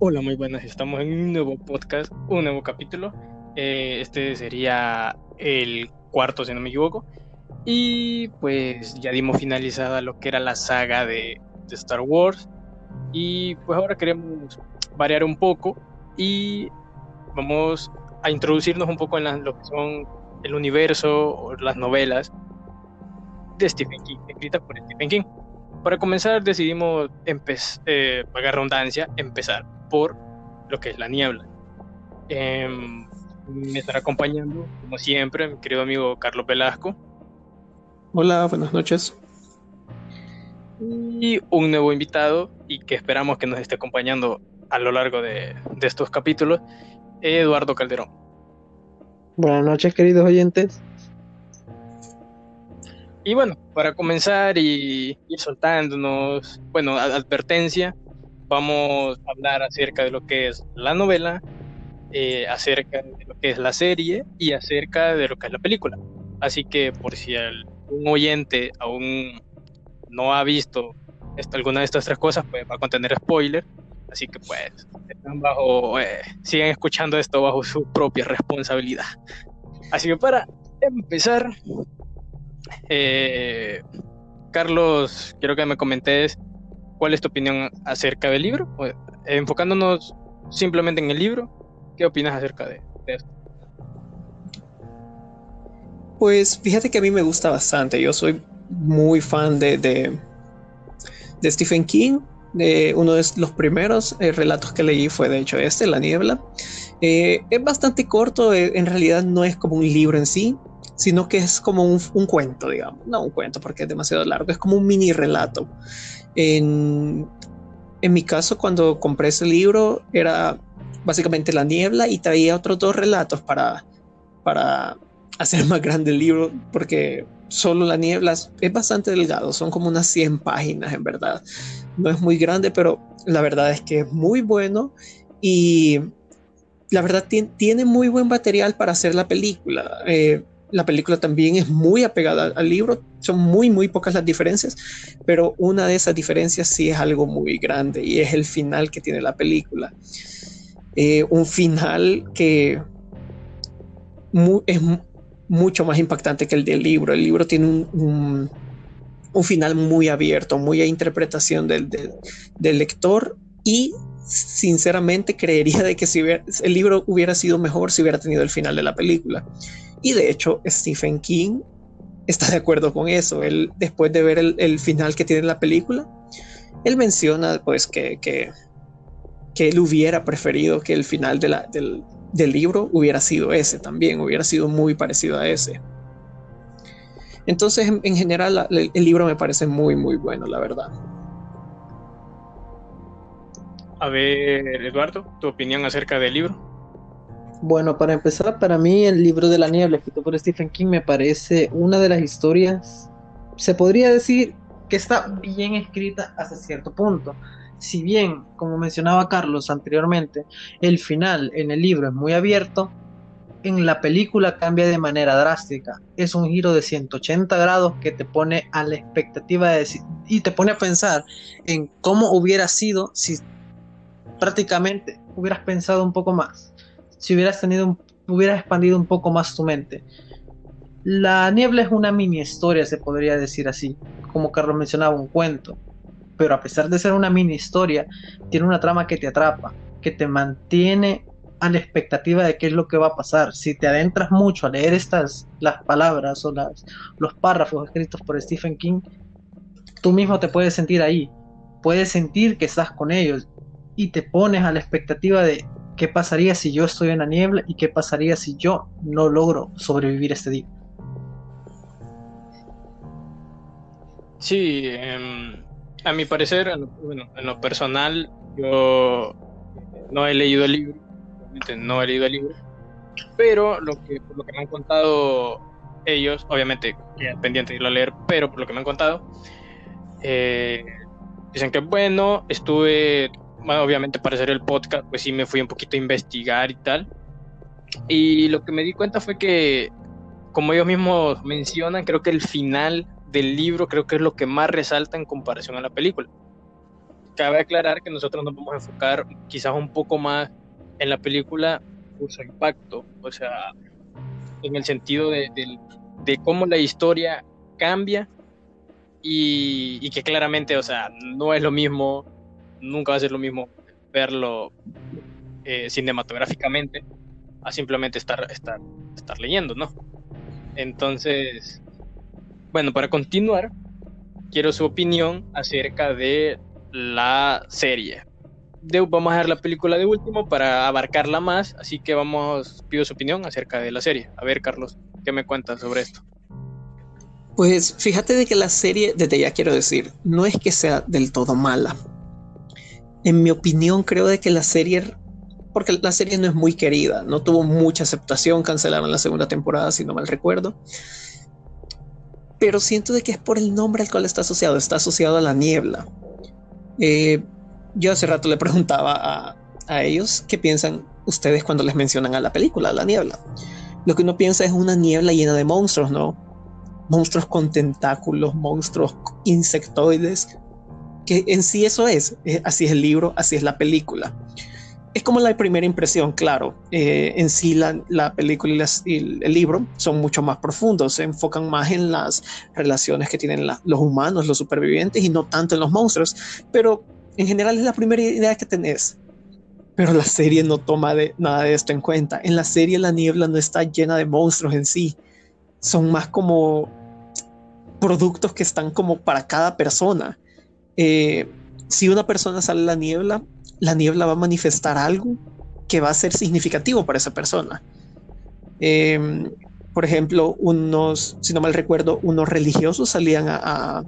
Hola, muy buenas. Estamos en un nuevo podcast, un nuevo capítulo. Eh, este sería el cuarto, si no me equivoco. Y pues ya dimos finalizada lo que era la saga de, Star Wars. Y pues ahora queremos variar un poco y vamos a introducirnos un poco en lo que son el universo o las novelas de Stephen King, escritas por Stephen King. Para comenzar decidimos, eh, pagar redundancia, empezar por lo que es la niebla. Em, me estará acompañando, como siempre, mi querido amigo Carlos Velasco. Hola, buenas noches. Y un nuevo invitado, y que esperamos que nos esté acompañando a lo largo de, de estos capítulos, Eduardo Calderón. Buenas noches, queridos oyentes. Y bueno, para comenzar y ir soltándonos, bueno, advertencia, vamos a hablar acerca de lo que es la novela, eh, acerca de lo que es la serie y acerca de lo que es la película. Así que por si un oyente aún no ha visto alguna de estas tres cosas, pues va a contener spoiler. Así que pues están bajo, eh, sigan escuchando esto bajo su propia responsabilidad. Así que para empezar, eh, Carlos, quiero que me comentes cuál es tu opinión acerca del libro, enfocándonos simplemente en el libro, ¿qué opinas acerca de, esto? Pues fíjate que a mí me gusta bastante, yo soy muy fan de, de, Stephen King, de uno de los primeros eh, relatos que leí fue de hecho este, La Niebla. Eh, es bastante corto, eh, en realidad no es como un libro en sí, sino que es como un, cuento, digamos. No un cuento porque es demasiado largo, es como un mini relato. En, mi caso, cuando compré ese libro, era básicamente La Niebla y traía otros dos relatos para, para hacer más grande el libro, porque solo La Niebla es bastante delgado, son como unas 100 páginas en verdad. No es muy grande, pero la verdad es que es muy bueno y la verdad tiene muy buen material para hacer la película. Eh, la película también es muy apegada al libro, son muy, muy pocas las diferencias, pero una de esas diferencias sí es algo muy grande y es el final que tiene la película. Eh, un final que es mucho más impactante que el del libro. El libro tiene un, un, final muy abierto, muy a interpretación del, del lector y sinceramente creería de que si el libro hubiera sido mejor si hubiera tenido el final de la película. Y de hecho, Stephen King está de acuerdo con eso. Él, después de ver el, final que tiene la película, él menciona pues que, que, él hubiera preferido que el final de la, del, libro hubiera sido ese también, hubiera sido muy parecido a ese. Entonces, en, general, el libro me parece muy, muy bueno, la verdad. A ver, Eduardo, tu opinión acerca del libro. Bueno, para empezar, para mí el libro de la niebla, escrito por Stephen King, me parece una de las historias, se podría decir que está bien escrita hasta cierto punto. Si bien, como mencionaba Carlos anteriormente, el final en el libro es muy abierto, en la película cambia de manera drástica. Es un giro de 180 grados que te pone a la expectativa y te pone a pensar en cómo hubiera sido si prácticamente hubieras pensado un poco más, si hubieras tenido, hubieras expandido un poco más tu mente. La niebla es una mini historia, se podría decir así, como Carlos mencionaba, un cuento, pero a pesar de ser una mini historia, tiene una trama que te atrapa, que te mantiene a la expectativa de qué es lo que va a pasar. Si te adentras mucho a leer estas las palabras o las, los párrafos escritos por Stephen King, tú mismo te puedes sentir ahí, puedes sentir que estás con ellos y te pones a la expectativa de qué pasaría si yo estoy en la niebla y qué pasaría si yo no logro sobrevivir este día. Sí, em, a mi parecer, bueno, en lo personal, yo no he leído el libro, no he leído el libro, pero lo que, por lo que me han contado ellos, obviamente, pendiente de irlo a leer, pero por lo que me han contado, eh, dicen que bueno, estuve obviamente para hacer el podcast, pues sí me fui un poquito a investigar y tal. Y lo que me di cuenta fue que, como ellos mismos mencionan, creo que el final del libro creo que es lo que más resalta en comparación a la película. cabe aclarar que nosotros nos vamos a enfocar quizás un poco más en la película por su impacto, o sea, en el sentido de, cómo la historia cambia y, que claramente, o sea, no es lo mismo, nunca va a ser lo mismo verlo eh, cinematográficamente a simplemente estar, estar, estar leyendo, ¿no? Entonces, bueno, para continuar, quiero su opinión acerca de la serie. vamos a ver la película de último para abarcarla más, así que vamos, pido su opinión acerca de la serie. A ver, Carlos, ¿qué me cuentas sobre esto? Pues fíjate de que la serie, desde ya quiero decir, no es que sea del todo mala. En mi opinión, creo de que la serie, porque la serie no es muy querida, no tuvo mucha aceptación, cancelaron la segunda temporada, si no mal recuerdo pero siento de que es por el nombre al cual está asociado, está asociado a la niebla. Eh, yo hace rato le preguntaba a, a, ellos qué piensan ustedes cuando les mencionan a la película, la niebla. Lo que uno piensa es una niebla llena de monstruos, ¿no? Monstruos con tentáculos, monstruos insectoides, que en sí eso es, eh, así es el libro, así es la película es como la primera impresión, claro. Eh, en sí, la, película y, el libro son mucho más profundos, se enfocan más en las relaciones que tienen los humanos, los supervivientes, y no tanto en los monstruos. Pero en general es la primera idea que tenés. Pero la serie no toma nada de esto en cuenta. En la serie la niebla no está llena de monstruos en sí. Son más como productos que están como para cada persona. Eh, si una persona sale a la niebla, la niebla va a manifestar algo que va a ser significativo para esa persona. Em, por ejemplo, unos, si no mal recuerdo, unos religiosos salían a,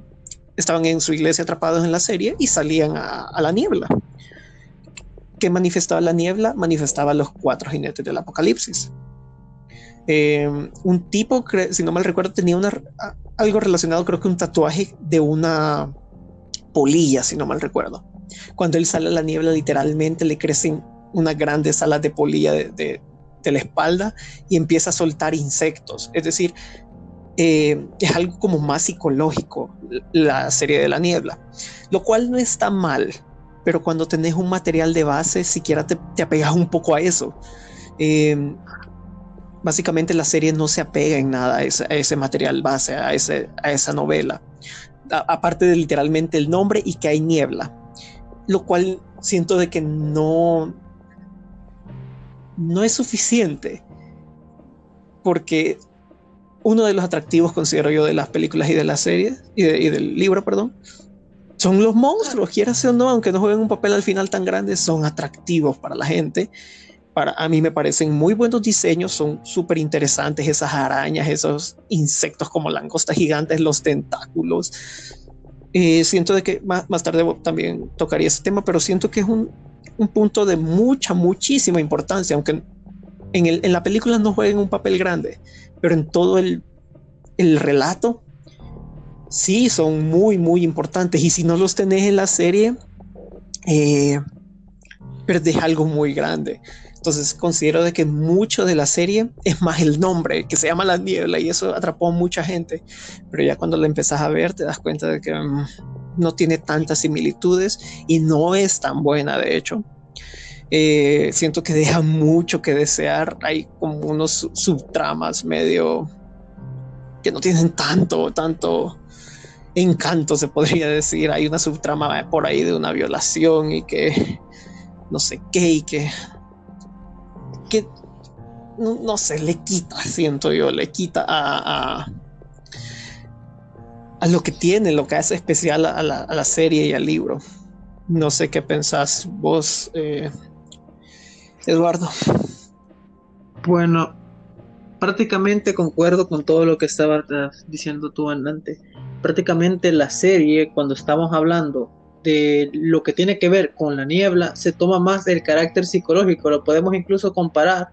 estaban en su iglesia atrapados en la serie y salían a, la niebla. ¿Qué manifestaba la niebla? Manifestaba los cuatro jinetes del apocalipsis. Em, un tipo, si no mal recuerdo, tenía una, algo relacionado, creo que un tatuaje de una polilla, si no mal recuerdo. Cuando él sale a la niebla, literalmente le crecen unas grandes alas de polilla de, la espalda y empieza a soltar insectos. Es decir, eh, es algo como más psicológico la serie de la niebla, lo cual no está mal, pero cuando tenés un material de base, siquiera te, te apegas un poco a eso. Eh, básicamente la serie no se apega en nada a ese, material base, a, ese, a esa novela, aparte de literalmente el nombre y que hay niebla lo cual siento de que no, no es suficiente, porque uno de los atractivos, considero yo, de las películas y de las series, y, del libro, perdón, son los monstruos, quieras o no, aunque no jueguen un papel al final tan grande, son atractivos para la gente. Para, a mí me parecen muy buenos diseños, son súper interesantes esas arañas, esos insectos como langostas gigantes, los tentáculos, eh, siento de que más, más, tarde también tocaría ese tema, pero siento que es un, un punto de mucha, muchísima importancia, aunque en, el, en la película no jueguen un papel grande, pero en todo el, el relato sí son muy, muy importantes. Y si no los tenés en la serie, eh, perdés algo muy grande. Entonces considero de que mucho de la serie es más el nombre, que se llama La Niebla, y eso atrapó a mucha gente. Pero ya cuando la empezás a ver, te das cuenta de que mm, no tiene tantas similitudes y no es tan buena, de hecho. Eh, siento que deja mucho que desear. Hay como unos subtramas medio que no tienen tanto, tanto encanto, se podría decir. Hay una subtrama por ahí de una violación y que no sé qué y que que no, sé, le quita, siento yo, le quita a, a, lo que tiene, lo que hace especial a la, serie y al libro. No sé qué pensás vos, eh, Eduardo. Bueno, prácticamente concuerdo con todo lo que estabas diciendo tú antes. Prácticamente la serie, cuando estamos hablando de lo que tiene que ver con la niebla se toma más del carácter psicológico. Lo podemos incluso comparar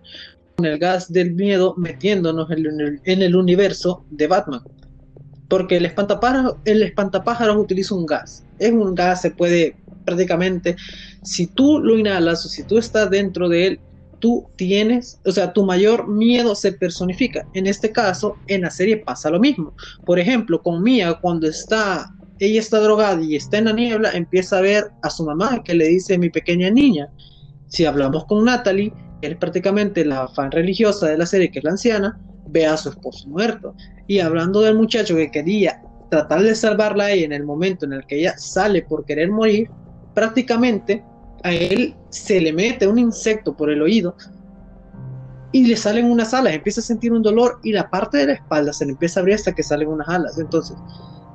con el gas del miedo metiéndonos en el, universo de Batman. Porque el espantapájaros, el espantapájaros utiliza un gas. Es un gas, se puede prácticamente, si tú lo inhalas o si tú estás dentro de él, tú tienes, o sea, tu mayor miedo se personifica. En este caso, en la serie pasa lo mismo. Por ejemplo, con Mia, cuando está ella está drogada y está en la niebla, empieza a ver a su mamá que le dice mi pequeña niña. Si hablamos con Natalie, que es prácticamente la fan religiosa de la serie, que es la anciana, ve a su esposo muerto. Y hablando del muchacho que quería tratar de salvarla a ella en el momento en el que ella sale por querer morir, prácticamente a él se le mete un insecto por el oído y le salen unas alas, empieza a sentir un dolor y la parte de la espalda se le empieza a abrir hasta que salen unas alas. Entonces,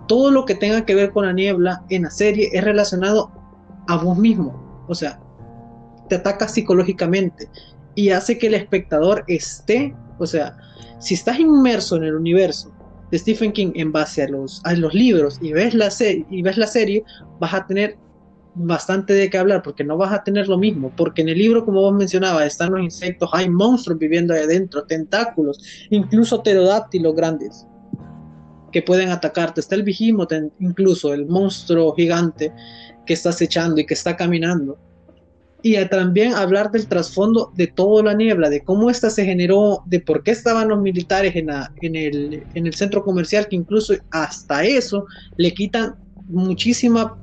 todo lo que tenga que ver con la niebla en la serie es relacionado a vos mismo. O sea, te ataca psicológicamente y hace que el espectador esté, o sea, si estás inmerso en el universo de Stephen King en base a los, libros y ves, la y ves la serie, vas a tener bastante de qué hablar porque no vas a tener lo mismo, porque en el libro, como vos mencionabas, están los insectos, hay monstruos viviendo ahí adentro, tentáculos, incluso pterodáctilos grandes que pueden atacarte, está el vigimote, incluso el monstruo gigante que está acechando y que está caminando. Y también hablar del trasfondo de toda la niebla, de cómo esta se generó, de por qué estaban los militares en, en, el, en el centro comercial, que incluso hasta eso le quitan muchísima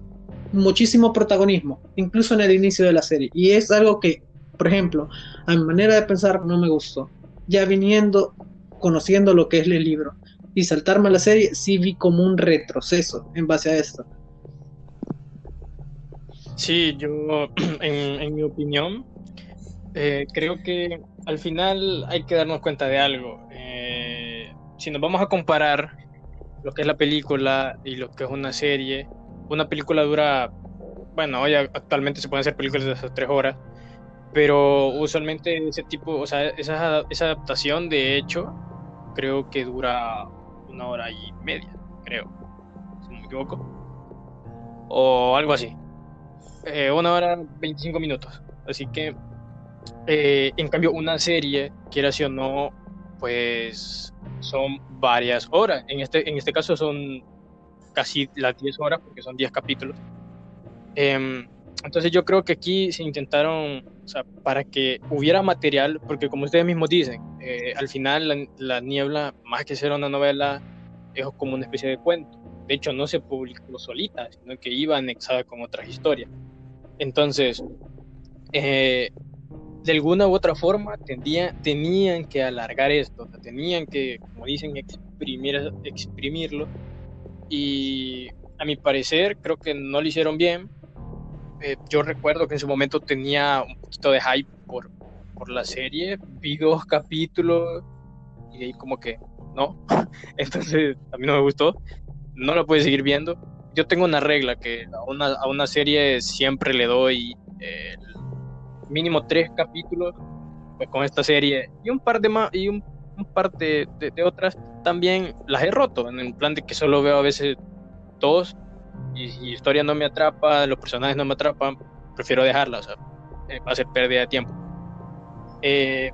muchísimo protagonismo, incluso en el inicio de la serie. Y es algo que, por ejemplo, a mi manera de pensar no me gustó. Ya viniendo, conociendo lo que es el libro y saltarme a la serie, sí vi como un retroceso en base a esto. Sí, yo, en, mi opinión, eh, creo que al final hay que darnos cuenta de algo. Eh, si nos vamos a comparar lo que es la película y lo que es una serie, una película dura, bueno, hoy actualmente se pueden hacer películas de hasta tres horas, pero usualmente ese tipo, o sea, esa, esa adaptación de hecho, creo que dura una hora y media, creo, si no me equivoco, o algo así. Eh, una hora 25 minutos. Así que, eh, en cambio, una serie, quiera o no, pues son varias horas. En este, en este caso son casi las 10 horas, porque son 10 capítulos. Em, entonces yo creo que aquí se intentaron, o sea, para que hubiera material, porque como ustedes mismos dicen, eh, al final la, Niebla, más que ser una novela, es como una especie de cuento. De hecho, no se publicó solita, sino que iba anexada con otras historias. Entonces, eh, de alguna u otra forma, tenían que alargar esto, tenían que, como dicen, exprimir, exprimirlo y a mi parecer creo que no lo hicieron bien. Eh, yo recuerdo que en su momento tenía un poquito de hype por, por la serie, vi dos capítulos y ahí como que no, entonces a mí no me gustó, no lo pude seguir viendo. Yo tengo una regla que a una, a una serie siempre le doy eh, mínimo tres capítulos pues con esta serie y un par de más y un par de, otras también las he roto, en el plan de que solo veo a veces dos y si historia no me atrapa, los personajes no me atrapan, prefiero dejarla, o sea, eh, va a ser pérdida de tiempo. Eh,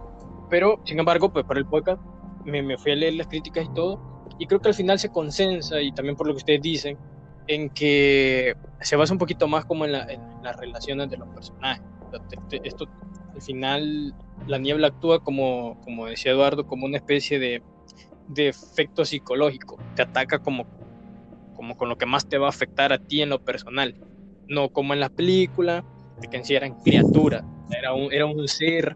pero, sin embargo, pues para el podcast me, me, fui a leer las críticas y todo, y creo que al final se consensa, y también por lo que ustedes dicen, en que se basa un poquito más como en, las relaciones de los personajes. Esto al final la niebla actúa como, como decía Eduardo, como una especie de, de efecto psicológico. Te ataca como, como con lo que más te va a afectar a ti en lo personal. No como en la película, de que en sí eran criaturas. Era un, era un ser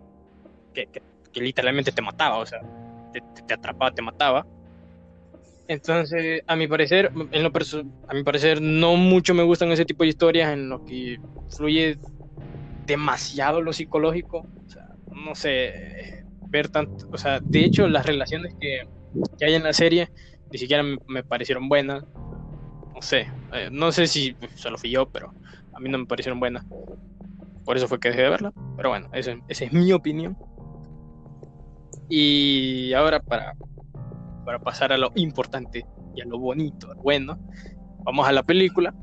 que, que, literalmente te mataba, o sea, te, te, atrapaba, te mataba. Entonces, a mi parecer, en lo a mi parecer, no mucho me gustan ese tipo de historias en lo que fluye demasiado lo psicológico. O sea, no sé, ver tanto. O sea, de hecho, las relaciones que, que hay en la serie ni siquiera me, parecieron buenas. No sé, eh, no sé si solo fui yo, pero a mí no me parecieron buenas. Por eso fue que dejé de verla. Pero bueno, esa es mi opinión. Y ahora para, para pasar a lo importante y a lo bonito, bueno, vamos a la película.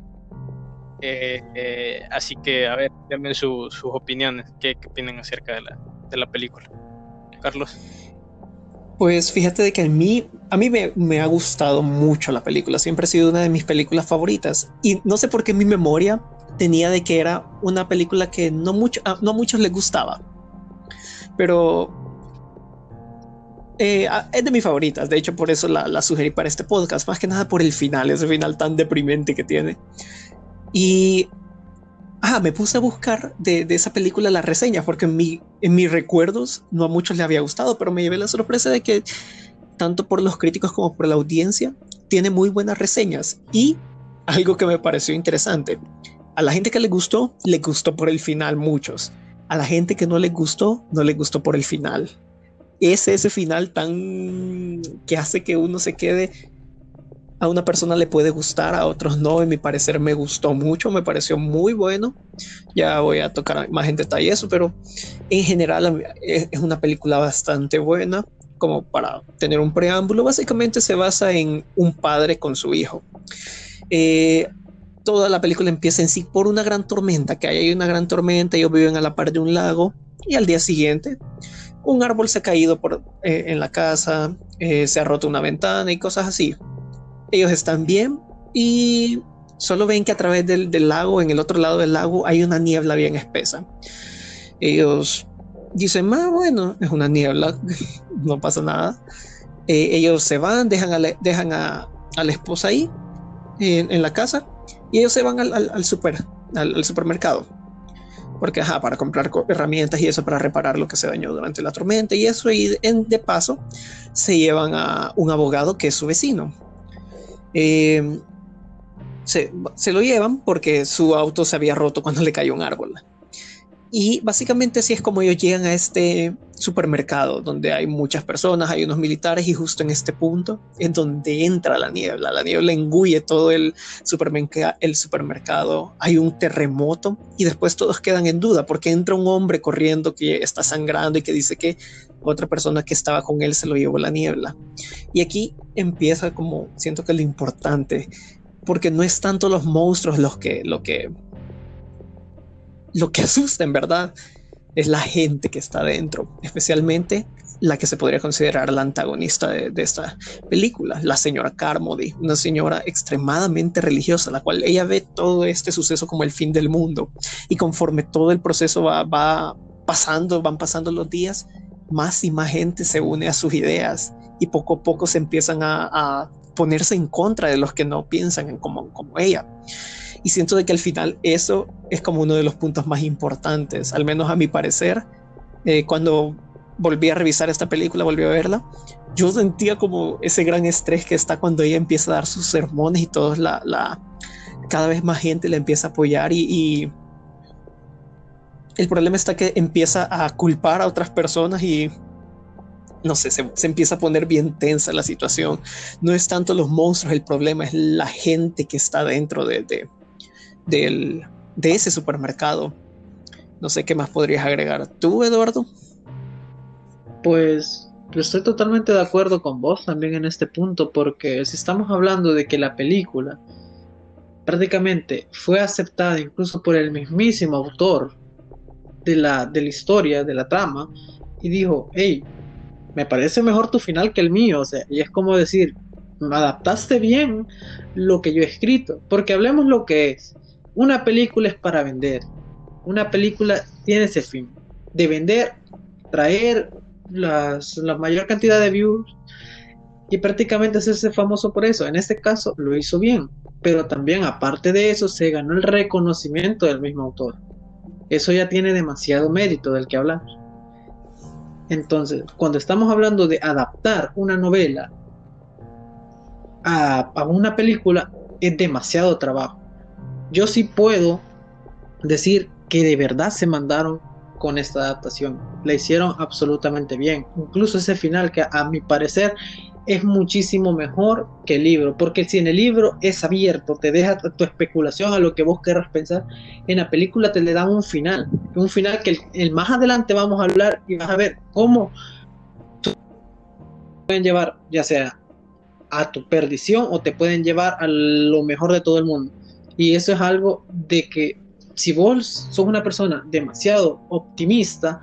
Eh, eh, así que, a ver, denme sus opiniones. ¿Qué, ¿Qué, opinan acerca de la, de la película? Carlos. Pues fíjate de que a mí, a mí me, me, ha gustado mucho la película. Siempre ha sido una de mis películas favoritas. Y no sé por qué mi memoria tenía de que era una película que no, mucho, no a muchos les gustaba. Pero eh, es de mis favoritas, de hecho por eso la, la, sugerí para este podcast, más que nada por el final, ese final tan deprimente que tiene. Y ah, me puse a buscar de, esa película las reseñas, porque en, mi, en mis recuerdos no a muchos le había gustado, pero me llevé la sorpresa de que tanto por los críticos como por la audiencia tiene muy buenas reseñas. Y algo que me pareció interesante, a la gente que le gustó, le gustó por el final muchos. A la gente que no le gustó, no le gustó por el final es ese final tan que hace que uno se quede a una persona le puede gustar, a otros no. En mi parecer me gustó mucho, me pareció muy bueno. Ya voy a tocar más en detalle eso, pero en general es una película bastante buena. Como para tener un preámbulo, básicamente se basa en un padre con su hijo. Eh, toda la película empieza en sí por una gran tormenta, que hay una gran tormenta, ellos viven a la par de un lago y al día siguiente un árbol se ha caído eh, en la casa, eh, se ha roto una ventana y cosas así. Ellos están bien y solo ven que a través del, lago, en el otro lado del lago, hay una niebla bien espesa. Ellos dicen, ah, bueno, es una niebla, no pasa nada. Eh, ellos se van, dejan a la, dejan a, la esposa ahí en, la casa y ellos se van al, super, al supermercado porque ajá, para comprar herramientas y eso para reparar lo que se dañó durante la tormenta y eso, y de paso se llevan a un abogado que es su vecino. Eh, se, se, lo llevan porque su auto se había roto cuando le cayó un árbol. Y básicamente así es como ellos llegan a este supermercado donde hay muchas personas, hay unos militares y justo en este punto en donde entra la niebla, la niebla engulle todo el, el supermercado, hay un terremoto y después todos quedan en duda porque entra un hombre corriendo que está sangrando y que dice que otra persona que estaba con él se lo llevó la niebla. Y aquí empieza como siento que lo importante porque no es tanto los monstruos los que, lo que lo que asusta en verdad es la gente que está dentro, especialmente la que se podría considerar la antagonista de, esta película, la señora Carmody, una señora extremadamente religiosa, la cual ella ve todo este suceso como el fin del mundo y conforme todo el proceso va, pasando, van pasando los días, más y más gente se une a sus ideas y poco a poco se empiezan a, ponerse en contra de los que no piensan como, como ella. Y siento de que al final eso es como uno de los puntos más importantes, al menos a mi parecer. Eh, cuando volví a revisar esta película, volví a verla, yo sentía como ese gran estrés que está cuando ella empieza a dar sus sermones y todos la, la cada vez más gente le empieza a apoyar y, y el problema está que empieza a culpar a otras personas y no sé, se, se, empieza a poner bien tensa la situación. No es tanto los monstruos el problema, es la gente que está dentro de, de, del, de ese supermercado. No sé qué más podrías agregar tú, Eduardo. Pues estoy totalmente de acuerdo con vos también en este punto, porque si estamos hablando de que la película prácticamente fue aceptada incluso por el mismísimo autor de la, de la historia, de la trama, y dijo, hey, me parece mejor tu final que el mío, o sea, y es como decir, adaptaste bien lo que yo he escrito, porque hablemos lo que es. Una película es para vender. Una película tiene ese fin, de vender, traer la mayor cantidad de views y prácticamente hacerse famoso por eso. En este caso lo hizo bien, pero también aparte de eso se ganó el reconocimiento del mismo autor. Eso ya tiene demasiado mérito del que hablar. Entonces, cuando estamos hablando de adaptar una novela a una película, es demasiado trabajo yo sí puedo decir que de verdad se mandaron con esta adaptación. La hicieron absolutamente bien. Incluso ese final que a, mi parecer es muchísimo mejor que el libro, porque si en el libro es abierto, te deja tu especulación a lo que vos querrás pensar, en la película te le dan un final, un final que el, más adelante vamos a hablar y vas a ver cómo pueden llevar ya sea a tu perdición o te pueden llevar a lo mejor de todo el mundo. Y eso es algo de que si vos sos una persona demasiado optimista,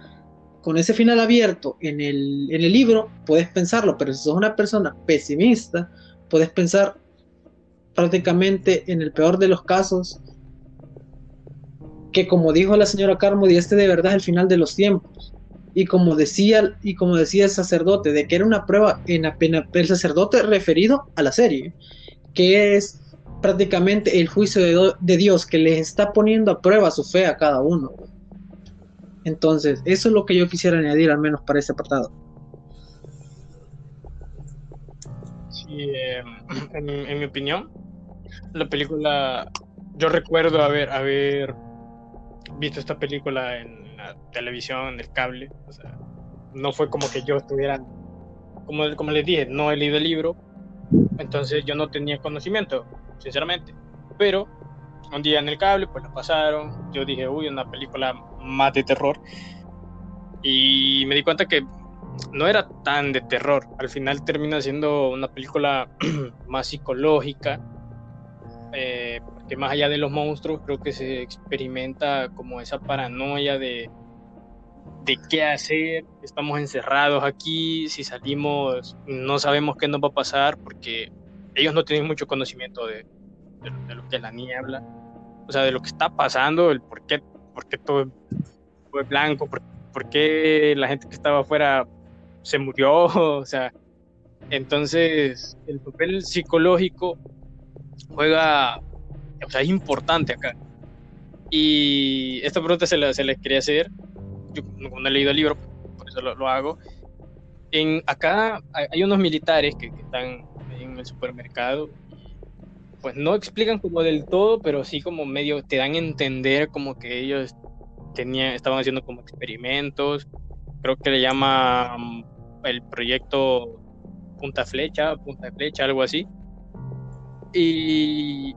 con ese final abierto en el, en el libro, puedes pensarlo, pero si sos una persona pesimista, puedes pensar prácticamente en el peor de los casos, que como dijo la señora Carmody, este de verdad es el final de los tiempos. Y como decía, y como decía el sacerdote, de que era una prueba en apenas el sacerdote referido a la serie, que es prácticamente el juicio de, Dios que les está poniendo a prueba su fe a cada uno. Entonces, eso es lo que yo quisiera añadir, al menos para ese apartado. Sí, em, en, mi opinión, la película, yo recuerdo haber, haber visto esta película en la televisión, en el cable, o sea, no fue como que yo estuviera, como, como les dije, no he leído el libro, entonces yo no tenía conocimiento, sinceramente, pero un día en el cable, pues lo pasaron, yo dije, uy, una película más de terror, y me di cuenta que no era tan de terror. Al final termina siendo una película más psicológica. Eh, porque más allá de los monstruos, creo que se experimenta como esa paranoia de, de qué hacer. Estamos encerrados aquí. Si salimos, no sabemos qué nos va a pasar porque ellos no tienen mucho conocimiento de, de, lo que es la niebla. O sea, de lo que está pasando, el por qué, por qué todo fue blanco, por, por qué la gente que estaba afuera se murió, o sea, entonces el papel psicológico juega, o sea, es importante acá. Y esta pregunta se la, se quería hacer, yo no he leído el libro, por eso lo, hago. En, acá hay unos militares que, están en el supermercado, pues no explican como del todo, pero sí como medio te dan a entender como que ellos tenían, estaban haciendo como experimentos, creo que le llama el proyecto Punta Flecha, Punta Flecha, algo así. Y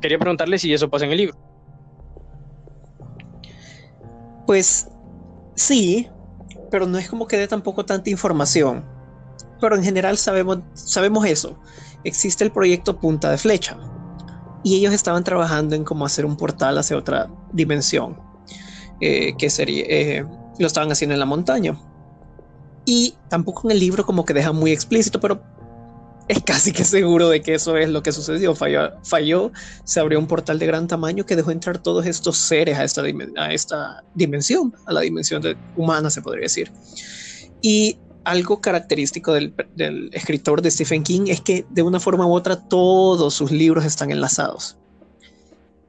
quería preguntarle si eso pasa en el libro. Pues sí, pero no es como que dé tampoco tanta información. Pero en general sabemos, sabemos eso. Existe el proyecto Punta de Flecha. Y ellos estaban trabajando en cómo hacer un portal hacia otra dimensión. Eh, que sería, eh, lo estaban haciendo en la montaña. Y tampoco en el libro como que deja muy explícito, pero es casi que seguro de que eso es lo que sucedió. Falló, falló se abrió un portal de gran tamaño que dejó entrar todos estos seres a esta, a esta dimensión, a la dimensión humana, se podría decir. Y algo característico del, escritor de Stephen King es que de una forma u otra todos sus libros están enlazados.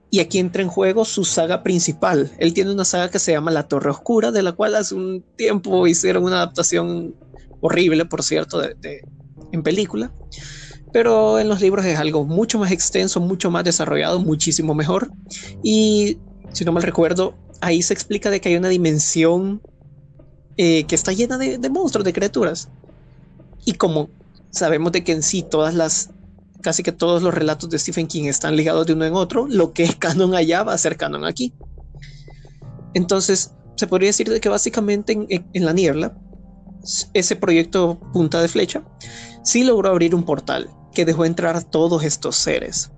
Y aquí entra en juego su saga principal. Él tiene una saga que se llama La Torre Oscura, de la cual hace un tiempo hicieron una adaptación horrible, por cierto, de, en película. Pero en los libros es algo mucho más extenso, mucho más desarrollado, muchísimo mejor. Y si no mal recuerdo, ahí se explica de que hay una dimensión eh, que está llena de, monstruos, de criaturas. Y como sabemos de que en sí todas las casi que todos los relatos de Stephen King están ligados de uno en otro, lo que es canon allá va a ser canon aquí. Entonces, se podría decir de que básicamente en, la niebla, ese proyecto punta de flecha, sí logró abrir un portal que dejó entrar todos estos seres.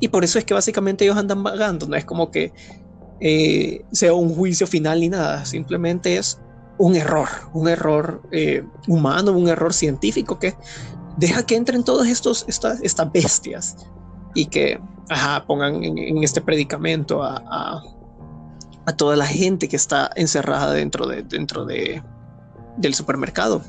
Y por eso es que básicamente ellos andan vagando, no es como que eh, sea un juicio final ni nada, simplemente es un error, un error eh, humano, un error científico que deja que entren todos estos, estas, bestias y que pongan en, este predicamento a, a, toda la gente que está encerrada dentro, de, dentro de, del supermercado.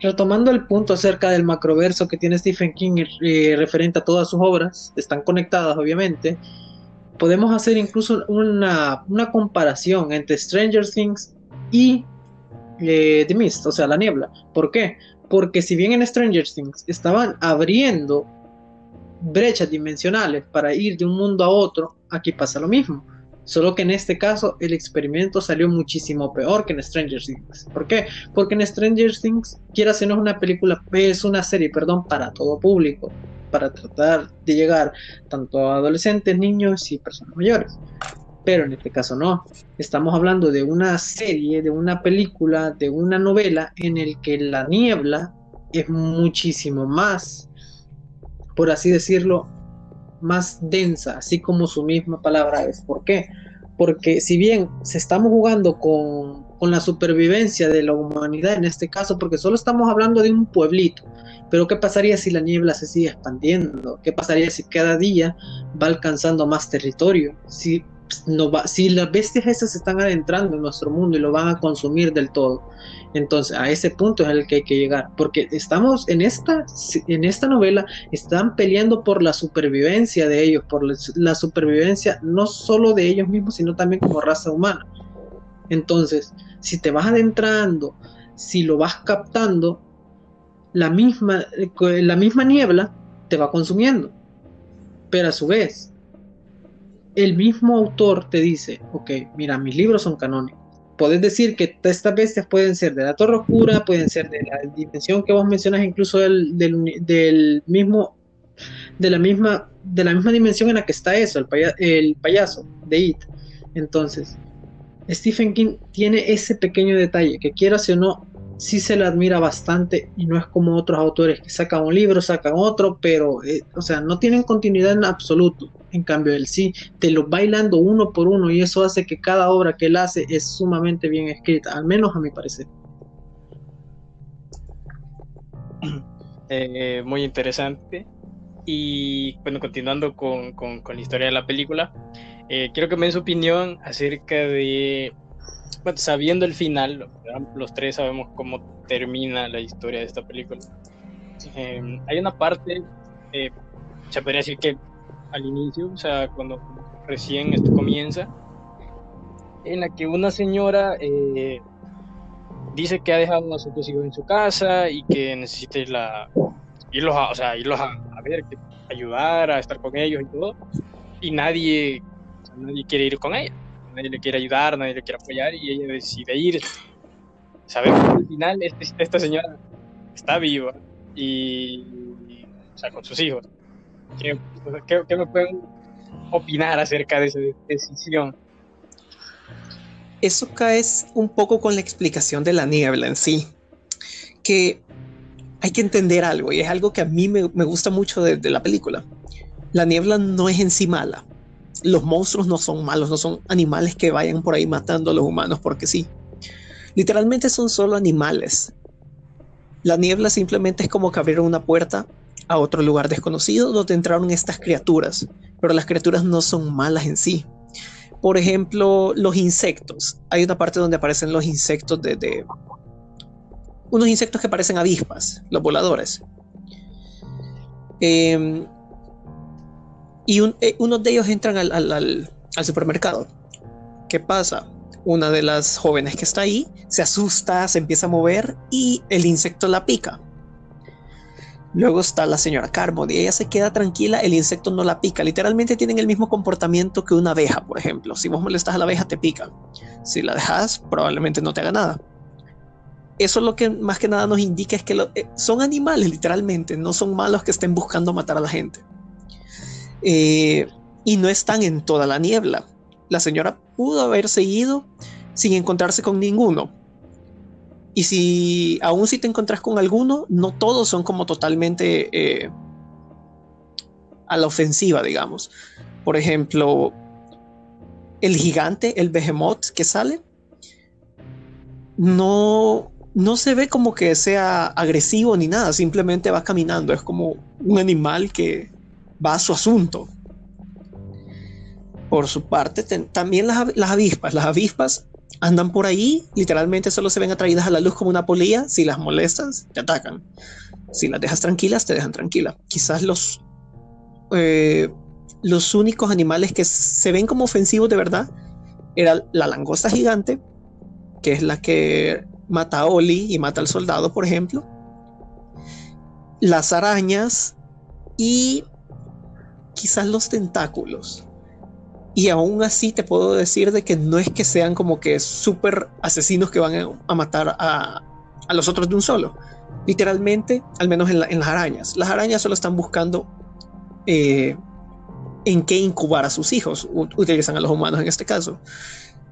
Retomando el punto acerca del macroverso que tiene Stephen King eh, referente a todas sus obras, están conectadas obviamente, podemos hacer incluso una, comparación entre Stranger Things y eh, The Mist, o sea, la niebla. ¿Por qué? Porque si bien en Stranger Things estaban abriendo brechas dimensionales para ir de un mundo a otro, aquí pasa lo mismo. Solo que en este caso el experimento salió muchísimo peor que en Stranger Things. ¿Por qué? Porque en Stranger Things, quiera ser no es una película, es una serie, perdón, para todo público, para tratar de llegar tanto a adolescentes, niños y personas mayores pero en este caso no. Estamos hablando de una serie, de una película, de una novela en el que la niebla es muchísimo más, por así decirlo, más densa, así como su misma palabra es. ¿Por qué? Porque si bien se estamos jugando con, con la supervivencia de la humanidad en este caso, porque solo estamos hablando de un pueblito, pero ¿qué pasaría si la niebla se sigue expandiendo? ¿Qué pasaría si cada día va alcanzando más territorio? Si no va, si las bestias esas se están adentrando en nuestro mundo y lo van a consumir del todo, entonces a ese punto es el que hay que llegar, porque estamos en esta, en esta novela, están peleando por la supervivencia de ellos, por la supervivencia no solo de ellos mismos, sino también como raza humana. Entonces, si te vas adentrando, si lo vas captando, la misma, la misma niebla te va consumiendo. Pero a su vez, el mismo autor te dice, ok, mira, mis libros son canónicos. Puedes decir que estas bestias pueden ser de la Torre Oscura, pueden ser de la dimensión que vos mencionas, incluso del, del, mismo, de la misma, de la misma dimensión en la que está eso, el, el payaso de It. Entonces, Stephen King tiene ese pequeño detalle que quieras o no, sí se le admira bastante y no es como otros autores que sacan un libro, sacan otro, pero, eh, o sea, no tienen continuidad en absoluto. En cambio, él sí te lo bailando uno por uno y eso hace que cada obra que él hace es sumamente bien escrita, al menos a mi parecer. Eh, muy interesante. Y bueno, continuando con, con, la historia de la película, eh, quiero que me den su opinión acerca de sabiendo el final, los tres sabemos cómo termina la historia de esta película. Em, hay una parte, eh, se podría decir que al inicio, o sea, cuando recién esto comienza, en la que una señora eh, dice que ha dejado a sus hijos en su casa y que necesita irla, irlos, a, o sea, irlos a, ver, que, ayudar, a estar con ellos y todo, y nadie, nadie quiere ir con ella nadie le quiere ayudar, nadie le quiere apoyar y ella decide ir. Sabemos que al final este, esta señora está viva y, o sea, con sus hijos. ¿Qué, qué, me pueden opinar acerca de esa decisión? Eso cae un poco con la explicación de la niebla en sí, que hay que entender algo y es algo que a mí me, me gusta mucho de, de la película. La niebla no es en sí mala, los monstruos no son malos, no son animales que vayan por ahí matando a los humanos porque sí. Literalmente son solo animales. La niebla simplemente es como que abrieron una puerta a otro lugar desconocido donde entraron estas criaturas, pero las criaturas no son malas en sí. Por ejemplo, los insectos. Hay una parte donde aparecen los insectos de, unos insectos que parecen avispas, los voladores. Eh, y eh, uno de ellos entran al, supermercado. ¿Qué pasa? Una de las jóvenes que está ahí se asusta, se empieza a mover y el insecto la pica. Luego está la señora Carmody, y ella se queda tranquila, el insecto no la pica. Literalmente tienen el mismo comportamiento que una abeja, por ejemplo. Si vos molestas a la abeja, te pica. Si la dejas, probablemente no te haga nada. Eso es lo que más que nada nos indica es que eh, son animales, literalmente, no son malos que estén buscando matar a la gente. Eh, y no están en toda la niebla. La señora pudo haber seguido sin encontrarse con ninguno. Y si aún si te encuentras con alguno, no todos son como totalmente eh, a la ofensiva, digamos. Por ejemplo, el gigante, el behemoth que sale, no, no se ve como que sea agresivo ni nada, simplemente va caminando, es como un animal que va a su asunto. Por su parte, también las, avispas. Las avispas andan por ahí, literalmente solo se ven atraídas a la luz como una polilla. Si las molestas, te atacan. Si las dejas tranquilas, te dejan tranquila. Quizás los, eh, los únicos animales que se ven como ofensivos de verdad era la langosta gigante, que es la que mata a Oli y mata al soldado, por ejemplo. Las arañas y quizás los tentáculos. Y aún así te puedo decir de que no es que sean como que súper asesinos que van a matar a, a, los otros de un solo. Literalmente, al menos en, las arañas. Las arañas solo están buscando eh, en qué incubar a sus hijos. utilizan a los humanos en este caso.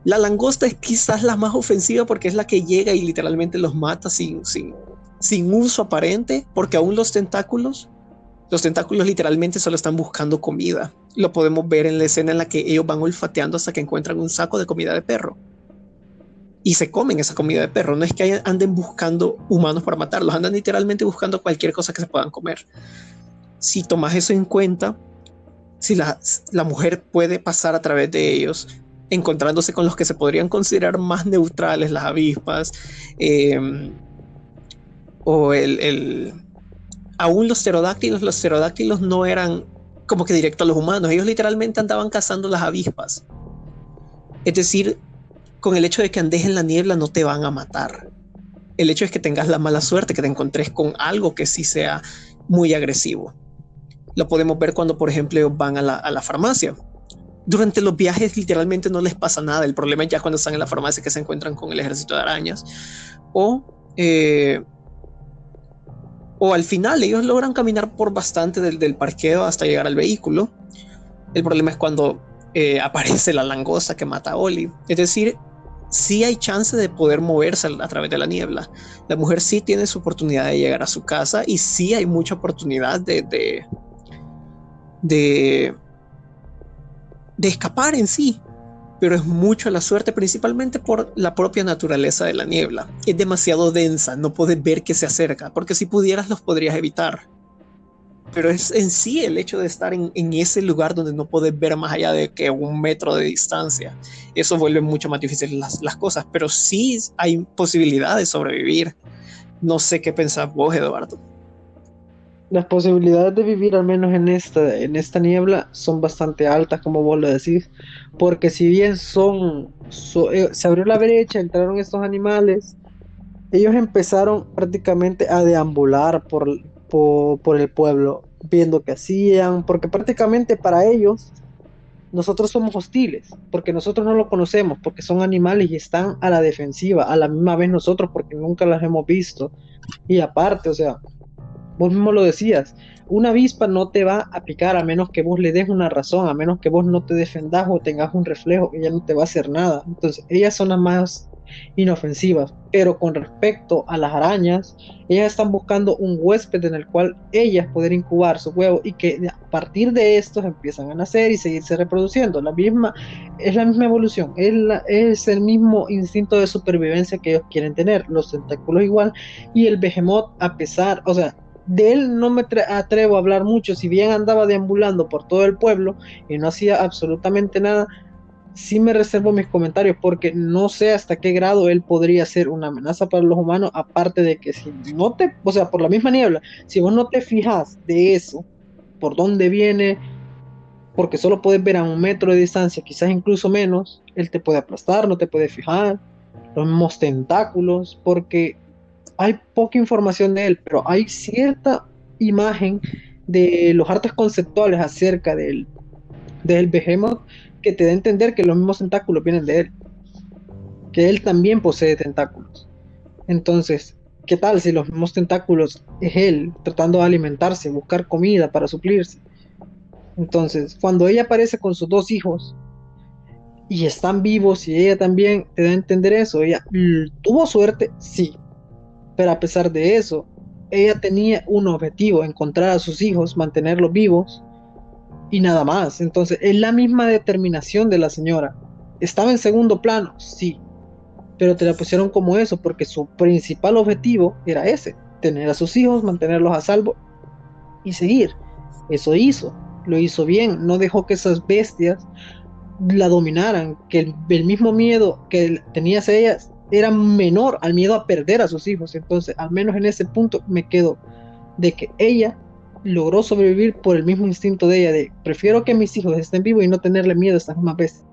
La langosta es quizás la más ofensiva porque es la que llega y literalmente los mata sin, sin, sin uso aparente, porque aún los tentáculos los tentáculos literalmente solo están buscando comida. Lo podemos ver en la escena en la que ellos van olfateando hasta que encuentran un saco de comida de perro. Y se comen esa comida de perro. No es que anden buscando humanos para matarlos, andan literalmente buscando cualquier cosa que se puedan comer. Si tomas eso en cuenta, si la, mujer puede pasar a través de ellos, encontrándose con los que se podrían considerar más neutrales, las avispas, em, o el, el, aún los pterodáctilos, los pterodáctilos no eran como que directo a los humanos, ellos literalmente andaban cazando las avispas. Es decir, con el hecho de que andes en la niebla no te van a matar. El hecho es que tengas la mala suerte, que te encontres con algo que sí sea muy agresivo. Lo podemos ver cuando, por ejemplo, van a la, farmacia. Durante los viajes literalmente no les pasa nada. El problema es ya cuando están en la farmacia que se encuentran con el ejército de arañas. O, eh, o al final ellos logran caminar por bastante del, del, parqueo hasta llegar al vehículo. El problema es cuando eh, aparece la langosta que mata a Oli. Es decir, sí hay chance de poder moverse a, través de la niebla. La mujer sí tiene su oportunidad de llegar a su casa y sí hay mucha oportunidad de, de, de escapar en sí, pero es mucho la suerte, principalmente por la propia naturaleza de la niebla. Es demasiado densa, no puedes ver que se acerca, porque si pudieras los podrías evitar. Pero es en sí el hecho de estar en, en ese lugar donde no puedes ver más allá de que un metro de distancia. Eso vuelve mucho más difícil las, las cosas, pero sí hay posibilidad de sobrevivir. No sé qué pensás vos, Eduardo las posibilidades de vivir al menos en esta, en esta niebla son bastante altas, como vos lo decís, porque si bien son, so, eh, se abrió la brecha, entraron estos animales, ellos empezaron prácticamente a deambular por, por, por el pueblo, viendo qué hacían, porque prácticamente para ellos nosotros somos hostiles, porque nosotros no lo conocemos, porque son animales y están a la defensiva, a la misma vez nosotros, porque nunca las hemos visto. Y aparte, o sea, vos mismo lo decías, una avispa no te va a picar a menos que vos le des una razón, a menos que vos no te defendas o tengas un reflejo, ella no te va a hacer nada. Entonces, ellas son las más inofensivas, pero con respecto a las arañas, ellas están buscando un huésped en el cual ellas poder incubar su huevo y que a partir de estos empiezan a nacer y seguirse reproduciendo. La misma es la misma evolución, es, es el mismo instinto de supervivencia que ellos quieren tener, los tentáculos igual y el behemoth a pesar, o sea, de él no me atrevo a hablar mucho, si bien andaba deambulando por todo el pueblo y no hacía absolutamente nada, sí me reservo mis comentarios porque no sé hasta qué grado él podría ser una amenaza para los humanos, aparte de que si no te, o sea, por la misma niebla, si vos no te fijas de eso, por dónde viene, porque solo puedes ver a un metro de distancia, quizás incluso menos, él te puede aplastar, no te puede fijar, los mismos tentáculos, porque hay poca información de él, pero hay cierta imagen de los artes conceptuales acerca del, del Behemoth que te da a entender que los mismos tentáculos vienen de él, que él también posee tentáculos. Entonces, ¿qué tal si los mismos tentáculos es él tratando de alimentarse, buscar comida para suplirse? Entonces, cuando ella aparece con sus dos hijos y están vivos y ella también te da a entender eso, ella tuvo suerte, sí, a pesar de eso, ella tenía un objetivo, encontrar a sus hijos, mantenerlos vivos y nada más. Entonces, es la misma determinación de la señora. ¿Estaba en segundo plano? Sí, pero te la pusieron como eso porque su principal objetivo era ese, tener a sus hijos, mantenerlos a salvo y seguir. Eso hizo, lo hizo bien, no dejó que esas bestias la dominaran, que el, el mismo miedo que tenía hacia ellas era menor al miedo a perder a sus hijos. Entonces, al menos en ese punto me quedo de que ella logró sobrevivir por el mismo instinto de ella, de prefiero que mis hijos estén vivos y no tenerle miedo a esta misma vez.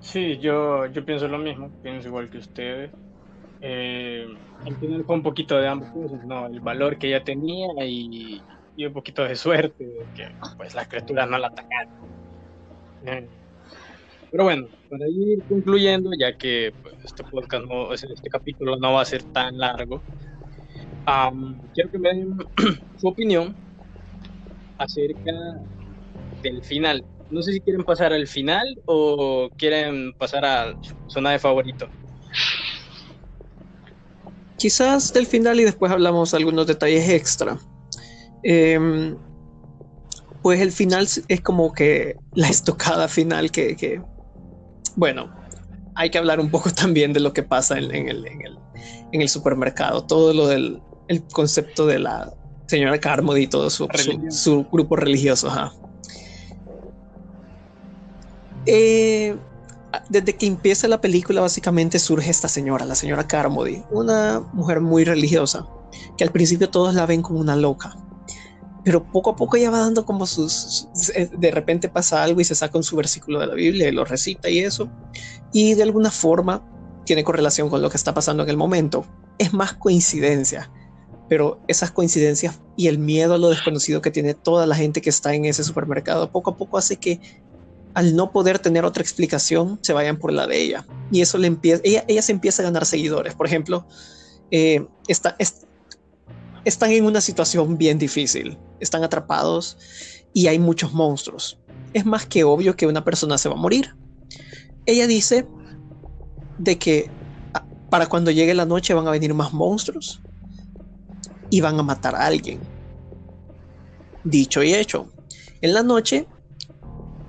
Sí, yo, yo pienso lo mismo, pienso igual que ustedes. Eh, fue un poquito de ambos cosas, ¿no? El valor que ella tenía y, y un poquito de suerte, que pues las criaturas no la atacaron. Eh, pero bueno, para ir concluyendo, ya que pues, este podcast, no, este capítulo no va a ser tan largo, quiero que me den su opinión acerca del final. No sé si quieren pasar al final o quieren pasar a zona de favorito. Quizás del final y después hablamos algunos detalles extra. Eh, pues el final es como que la estocada final que, bueno, hay que hablar un poco también de lo que pasa en, en, el, en, el, en el, supermercado, todo lo del el concepto de la, señora Carmody y todo su, su, grupo religioso. Eh, desde que empieza la película, básicamente surge esta señora, la señora Carmody, una mujer muy religiosa, que al principio todos la ven como una loca. Pero poco a poco ella va dando como sus. De repente pasa algo y se saca un su versículo de la Biblia y lo recita y eso. Y de alguna forma tiene correlación con lo que está pasando en el momento. Es más coincidencia pero esas coincidencias y el miedo a lo desconocido que tiene toda la gente que está en ese supermercado poco a poco hace que al no poder tener otra explicación se vayan por la de ella y eso le empieza ella, ella se empieza a ganar seguidores por ejemplo eh, está, están en una situación bien difícil están atrapados y hay muchos monstruos es más que obvio que una persona se va a morir ella dice de que ah, para cuando llegue la noche van a venir más monstruos y van a matar a alguien. Dicho y hecho, en la noche,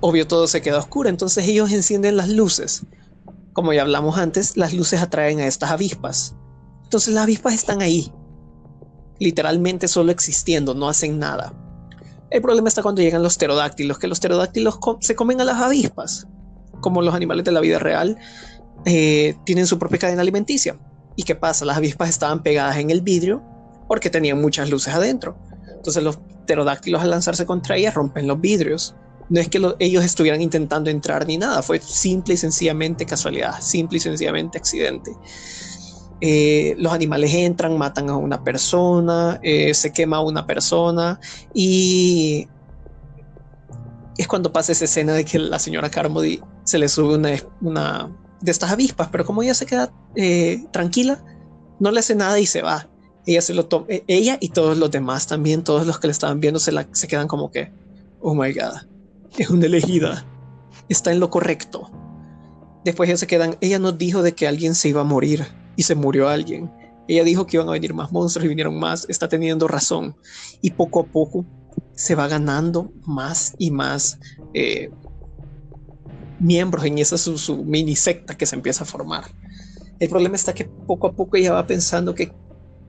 obvio todo se queda oscuro, entonces ellos encienden las luces. Como ya hablamos antes, las luces atraen a estas avispas. Entonces las avispas están ahí, literalmente solo existiendo, no hacen nada. El problema está cuando llegan los pterodáctilos, que los pterodáctilos se comen a las avispas, como los animales de la vida real, eh, tienen su propia cadena alimenticia. ¿Y qué pasa? Las avispas estaban pegadas en el vidrio porque tenían muchas luces adentro. Entonces los pterodáctilos al lanzarse contra ella rompen los vidrios. No es que ellos estuvieran intentando entrar ni nada, fue simple y sencillamente casualidad, simple y sencillamente accidente. Eh, los animales entran, matan a una persona, eh, se quema a una persona y es cuando pasa esa escena de que la señora Carmody se le sube una, de estas avispas, pero como ella se queda eh, tranquila, no le hace nada y se va ella se lo ella y todos los demás también, todos los que le estaban viendo se, la, se quedan como que, oh my god, es una elegida, está en lo correcto. Después ya se quedan, ella nos dijo de que alguien se iba a morir y se murió alguien. Ella dijo que iban a venir más monstruos y vinieron más, está teniendo razón. Y poco a poco se va ganando más y más eh, miembros en esa su, mini secta que se empieza a formar. El problema está que poco a poco ella va pensando que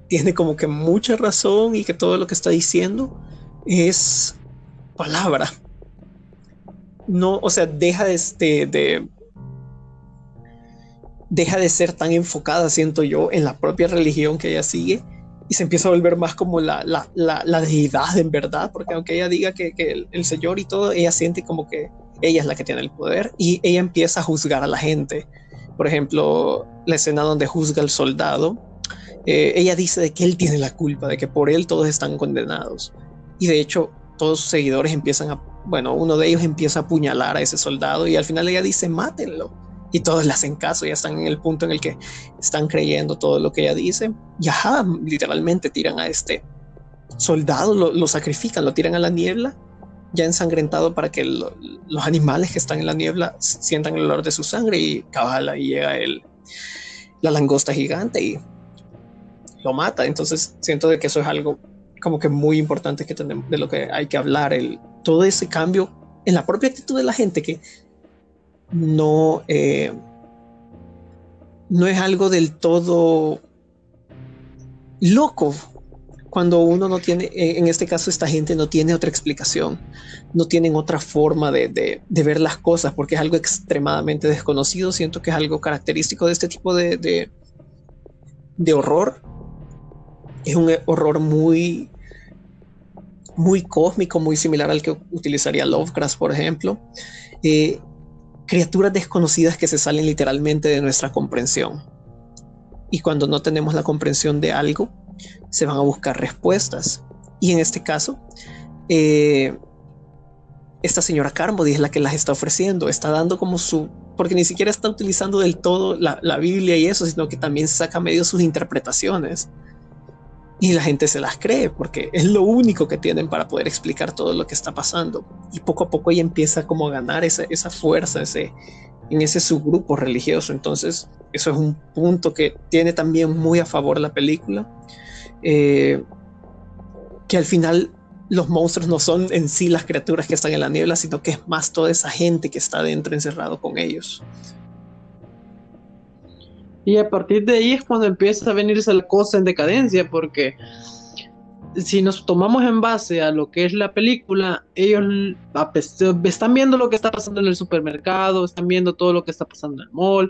tiene como que mucha razón y que todo lo que está diciendo es palabra. No, o sea, deja de, de, deja de ser tan enfocada, siento yo, en la propia religión que ella sigue y se empieza a volver más como la, la, la, deidad en verdad, porque aunque ella diga que, que el, el, Señor y todo, ella siente como que ella es la que tiene el poder y ella empieza a juzgar a la gente. Por ejemplo, la escena donde juzga al soldado, eh, ella dice de que él tiene la culpa, de que por él todos están condenados. Y de hecho, todos sus seguidores empiezan a, bueno, uno de ellos empieza a apuñalar a ese soldado y al final ella dice, mátenlo. Y todos le hacen caso, ya están en el punto en el que están creyendo todo lo que ella dice. Y ajá, literalmente tiran a este soldado, lo, sacrifican, lo tiran a la niebla, ya ensangrentado para que los animales que están en la niebla sientan el olor de su sangre y cabala y llega el, la langosta gigante y lo mata. Entonces siento de que eso es algo como que muy importante que tenemos, de lo que hay que hablar, el, todo ese cambio en la propia actitud de la gente que no, eh, no es algo del todo loco cuando uno no tiene, en este caso esta gente no tiene otra explicación, no tienen otra forma de, de, ver las cosas porque es algo extremadamente desconocido, siento que es algo característico de este tipo de, de, de horror es un horror muy, muy cósmico, muy similar al que utilizaría Lovecraft, por ejemplo. Eh, criaturas desconocidas que se salen literalmente de nuestra comprensión. Y cuando no tenemos la comprensión de algo, se van a buscar respuestas. Y en este caso, eh, esta señora Carmody es la que las está ofreciendo, está dando como su, porque ni siquiera está utilizando del todo la, la Biblia y eso, sino que también saca medio sus interpretaciones y la gente se las cree porque es lo único que tienen para poder explicar todo lo que está pasando. Y poco a poco ella empieza como a ganar esa, esa fuerza ese, en ese subgrupo religioso. Entonces, eso es un punto que tiene también muy a favor la película. Eh, que al final los monstruos no son en sí las criaturas que están en la niebla, sino que es más toda esa gente que está dentro encerrado con ellos. Y a partir de ahí es cuando empieza a venirse la cosa en decadencia, porque si nos tomamos en base a lo que es la película, ellos están viendo lo que está pasando en el supermercado, están viendo todo lo que está pasando en el mall,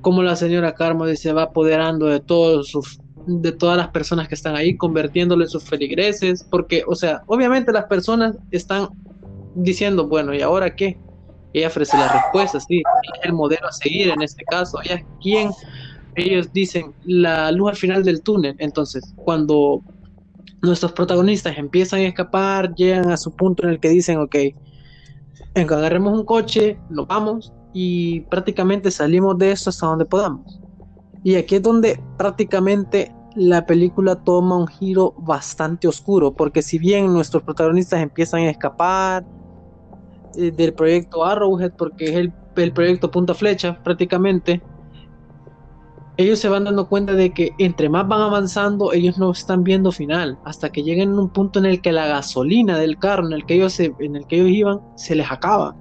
como la señora Carmo se va apoderando de todos sus de todas las personas que están ahí, convirtiéndole sus feligreses, porque, o sea, obviamente las personas están diciendo, bueno, ¿y ahora qué? Ella ofrece la respuesta, sí, es el modelo a seguir en este caso, ella es quien, ellos dicen, la luz al final del túnel, entonces, cuando nuestros protagonistas empiezan a escapar, llegan a su punto en el que dicen, ok, agarremos un coche, nos vamos y prácticamente salimos de esto hasta donde podamos. Y aquí es donde prácticamente la película toma un giro bastante oscuro, porque si bien nuestros protagonistas empiezan a escapar eh, del proyecto Arrowhead, porque es el, el proyecto punta flecha prácticamente, ellos se van dando cuenta de que entre más van avanzando, ellos no están viendo final, hasta que lleguen a un punto en el que la gasolina del carro en el que ellos, en el que ellos iban se les acaba.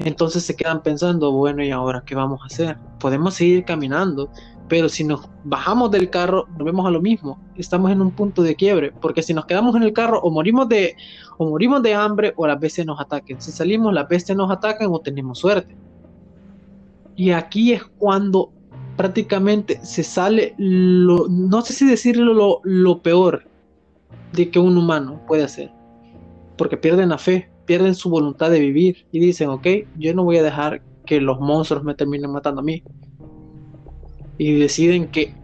Entonces se quedan pensando, bueno, ¿y ahora qué vamos a hacer? Podemos seguir caminando, pero si nos bajamos del carro, nos vemos a lo mismo. Estamos en un punto de quiebre, porque si nos quedamos en el carro o morimos de, o morimos de hambre o las bestias nos ataquen. Si salimos, las bestias nos atacan o tenemos suerte. Y aquí es cuando prácticamente se sale lo, no sé si decirlo lo, peor de que un humano puede hacer. Porque pierden la fe, pierden su voluntad de vivir y dicen, ok, yo no voy a dejar que los monstruos me terminen matando a mí. Y deciden que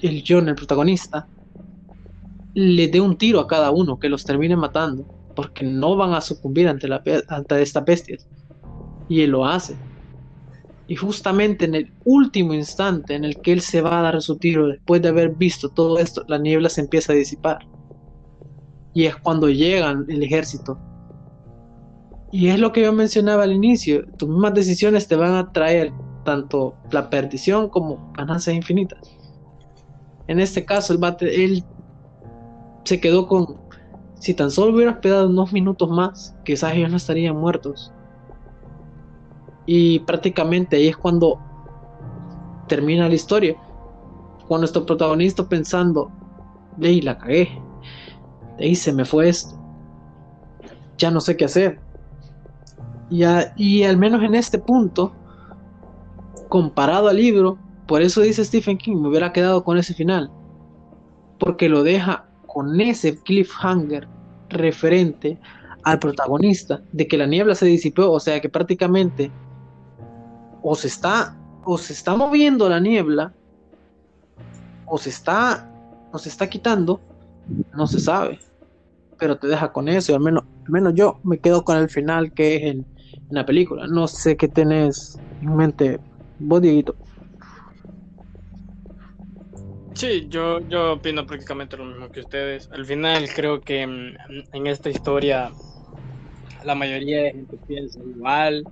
el John, el protagonista, le dé un tiro a cada uno, que los termine matando, porque no van a sucumbir ante, la, ante esta bestia. Y él lo hace. Y justamente en el último instante en el que él se va a dar su tiro, después de haber visto todo esto, la niebla se empieza a disipar. Y es cuando llegan el ejército. Y es lo que yo mencionaba al inicio, tus mismas decisiones te van a traer tanto la perdición como ganancias infinitas. En este caso, el bate, él se quedó con, si tan solo hubiera esperado unos minutos más, quizás ellos no estarían muertos. Y prácticamente ahí es cuando termina la historia. Cuando nuestro protagonista pensando, de la cagué, ahí se me fue esto, ya no sé qué hacer. Y, y al menos en este punto, comparado al libro, por eso dice Stephen King, me hubiera quedado con ese final, porque lo deja con ese cliffhanger referente al protagonista de que la niebla se disipó, o sea que prácticamente o se está, o se está moviendo la niebla, o se está, o se está quitando, no se sabe. Pero te deja con eso, al menos, menos yo me quedo con el final que es en, la película. No sé qué tenés en mente, vos, Dieguito. Sí, yo, yo opino prácticamente lo mismo que ustedes. Al final creo que en, en esta historia la mayoría de gente piensa igual.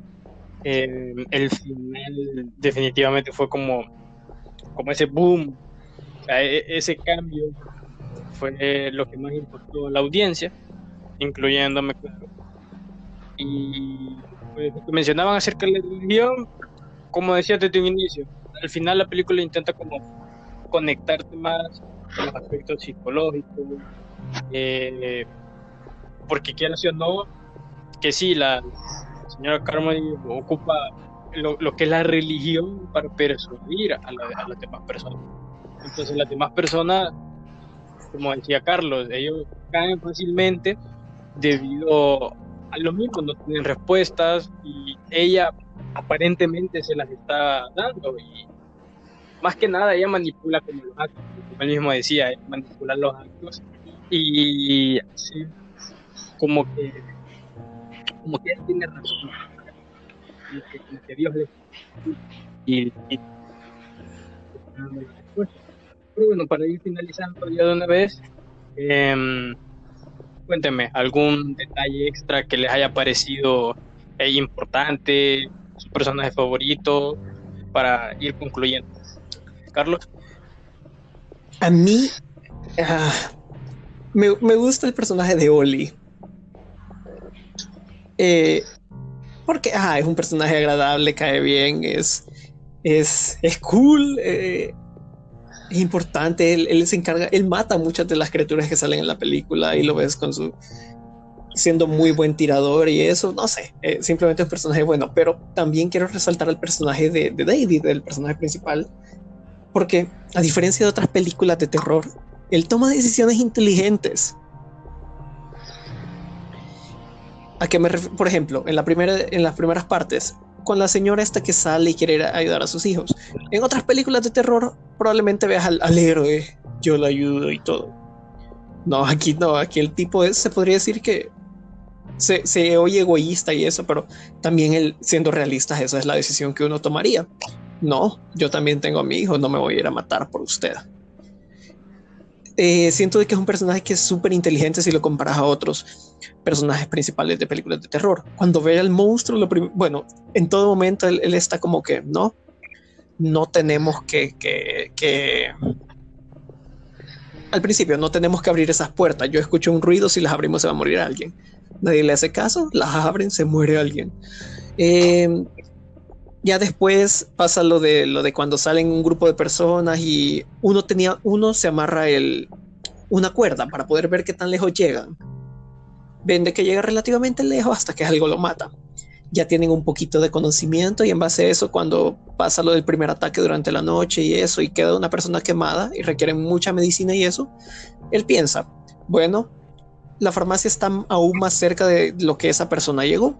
Eh, el final definitivamente fue como, como ese boom, e, ese cambio fue lo que más importó a la audiencia, incluyéndome, Y pues, mencionaban acerca de la religión, como decía desde un inicio, al final la película intenta como conectarte más con los aspectos psicológicos, eh, porque quieras o no, que sí, la, señora Carmen ocupa lo, que es la religión para persuadir a, las demás personas. Entonces las demás personas, como decía Carlos, ellos caen fácilmente debido a lo mismo, no tienen respuestas y ella aparentemente se las está dando y más que nada ella manipula como los actos, como él mismo decía, manipula los actos y así como que como que él tiene razón, como que, Dios le... Y, pero bueno, para ir finalizando ya de una vez, eh, cuéntenme algún detalle extra que les haya parecido eh, importante, su personaje favorito, para ir concluyendo. Carlos. A mí uh, me, me, gusta el personaje de Oli. Eh, porque es un personaje agradable, cae bien, es, es, es cool. Eh, es importante, él, él, se encarga, él mata muchas de las criaturas que salen en la película y lo ves con su siendo muy buen tirador y eso, no sé, eh, simplemente un personaje bueno, pero también quiero resaltar el personaje de, de David, el personaje principal, porque a diferencia de otras películas de terror, él toma decisiones inteligentes. A que me por ejemplo, en, la primera, en las primeras partes, con la señora esta que sale y quiere ayudar a sus hijos. En otras películas de terror, probablemente veas al, al héroe, yo lo ayudo y todo. No, aquí no, aquí el tipo es, se podría decir que se, oye egoísta y eso, pero también él, siendo realista, esa es la decisión que uno tomaría. No, yo también tengo a mi hijo, no me voy a ir a matar por usted. Eh, siento de que es un personaje que es súper inteligente si lo comparas a otros personajes principales de películas de terror. Cuando ve al monstruo, bueno, en todo momento él, él, está como que, no, no tenemos que, que, que al principio no tenemos que abrir esas puertas. Yo escucho un ruido, si las abrimos se va a morir alguien nadie le hace caso, las abren, se muere alguien. Eh, ya después pasa lo de lo de cuando salen un grupo de personas y uno tenía, uno se amarra el, una cuerda para poder ver qué tan lejos llegan. Ven de que llega relativamente lejos hasta que algo lo mata. Ya tienen un poquito de conocimiento y en base a eso, cuando pasa lo del primer ataque durante la noche y eso, y queda una persona quemada y requiere mucha medicina y eso, él piensa, bueno, la farmacia está aún más cerca de lo que esa persona llegó.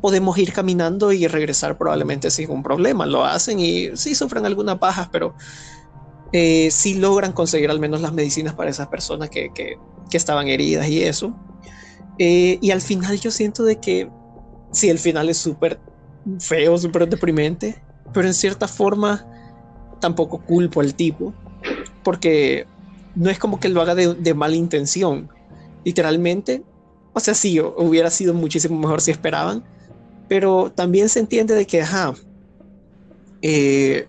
Podemos ir caminando y regresar probablemente sin un problema. Lo hacen y sí sufren algunas bajas, pero eh, sí logran conseguir al menos las medicinas para esas personas que, que, que estaban heridas y eso. Eh, y al final yo siento de que sí, el final es súper feo, súper deprimente, pero en cierta forma tampoco culpo al tipo, porque no es como que lo haga de, mala intención. Literalmente, o sea, sí, hubiera sido muchísimo mejor si esperaban, pero también se entiende de que, ajá, eh,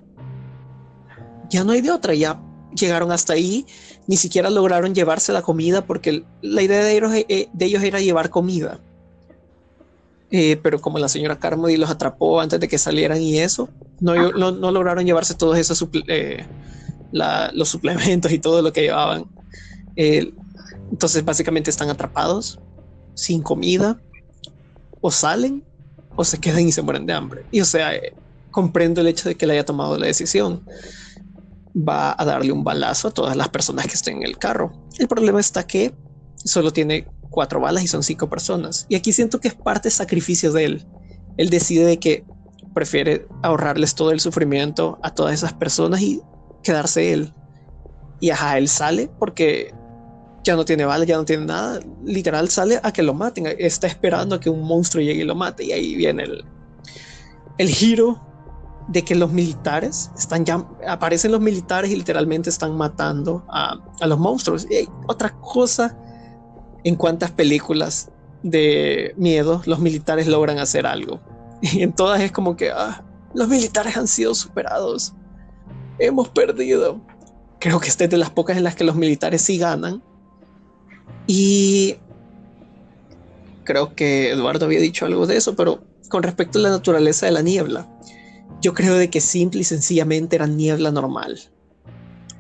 ya no hay de otra, ya llegaron hasta ahí, ni siquiera lograron llevarse la comida porque la idea de ellos, eh, de ellos era llevar comida. Eh, pero como la señora Carmody los atrapó antes de que salieran y eso, no, no, no lograron llevarse todos esos eh, los suplementos y todo lo que llevaban. Eh, entonces básicamente están atrapados, sin comida, o salen o se quedan y se mueren de hambre. Y o sea, eh, comprendo el hecho de que le haya tomado la decisión. Va a darle un balazo a todas las personas que estén en el carro. El problema está que solo tiene cuatro balas y son cinco personas. Y aquí siento que es parte sacrificio de él. Él decide que prefiere ahorrarles todo el sufrimiento a todas esas personas y quedarse él. Y ajá, él sale porque ya no tiene balas, ya no tiene nada. Literal sale a que lo maten. Está esperando a que un monstruo llegue y lo mate. Y ahí viene el, el giro de que los militares están ya, aparecen los militares y literalmente están matando a, a los monstruos. Y hay otra cosa en cuántas películas de miedo los militares logran hacer algo. Y en todas es como que ah, los militares han sido superados hemos perdido. Creo que esta es de las pocas en las que los militares sí ganan. Y creo que Eduardo había dicho algo de eso, pero con respecto a la naturaleza de la niebla, yo creo de que simple y sencillamente era niebla normal.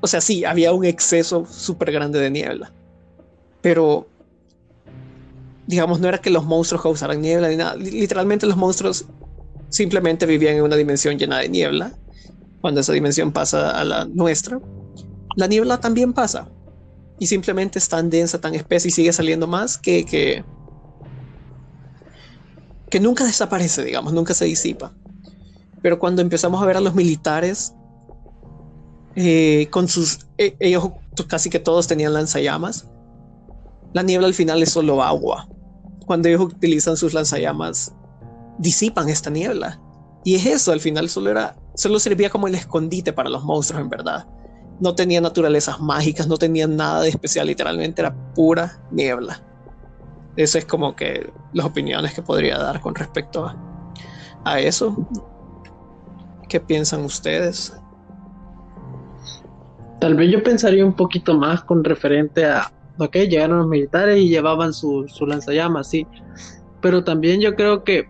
O sea, sí, había un exceso súper grande de niebla, pero digamos, no era que los monstruos causaran niebla ni nada. Literalmente los monstruos simplemente vivían en una dimensión llena de niebla cuando esa dimensión pasa a la nuestra, la niebla también pasa. Y simplemente es tan densa, tan espesa y sigue saliendo más que, que, que nunca desaparece, digamos, nunca se disipa. Pero cuando empezamos a ver a los militares eh, con sus, eh, ellos casi que todos tenían lanzallamas, la niebla al final es solo agua. Cuando ellos utilizan sus lanzallamas, disipan esta niebla. Y es eso, al final solo era solo servía como el escondite para los monstruos en verdad. No tenía naturalezas mágicas, no tenía nada de especial, literalmente era pura niebla. Eso es como que las opiniones que podría dar con respecto a, a eso. ¿Qué piensan ustedes? Tal vez yo pensaría un poquito más con referente a, ok, llegaron los militares y llevaban su, su lanzallamas, sí. Pero también yo creo que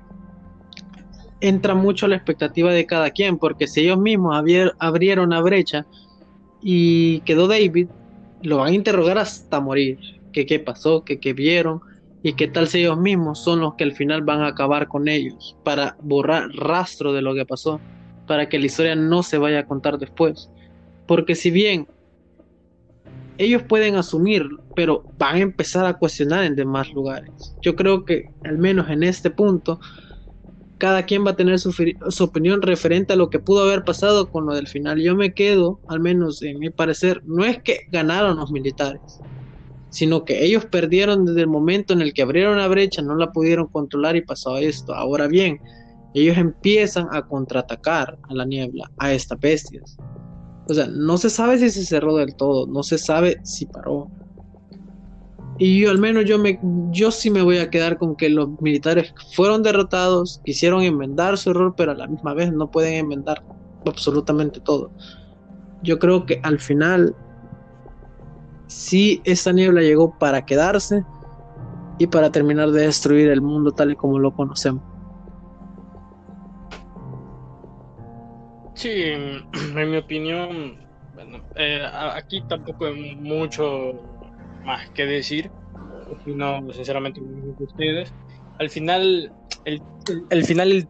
entra mucho la expectativa de cada quien, porque si ellos mismos abrieron la brecha y quedó David, lo van a interrogar hasta morir. Que qué pasó, que qué vieron y qué tal si ellos mismos son los que al final van a acabar con ellos para borrar rastro de lo que pasó, para que la historia no se vaya a contar después. Porque si bien ellos pueden asumir, pero van a empezar a cuestionar en demás lugares. Yo creo que al menos en este punto cada quien va a tener su, opinión referente a lo que pudo haber pasado con lo del final. Yo me quedo, al menos en mi parecer, no es que ganaron los militares, sino que ellos perdieron desde el momento en el que abrieron la brecha, no la pudieron controlar y pasó esto. Ahora bien, ellos empiezan a contraatacar a la niebla, a estas bestias. O sea, no se sabe si se cerró del todo, no se sabe si paró. Y yo al menos yo me yo sí me voy a quedar con que los militares fueron derrotados, quisieron enmendar su error, pero a la misma vez no pueden enmendar absolutamente todo. Yo creo que al final sí esta niebla llegó para quedarse y para terminar de destruir el mundo tal y como lo conocemos. Sí, en mi opinión, bueno, eh, aquí tampoco hay mucho más que decir. Opino sinceramente ustedes. Al final, el, el, final, el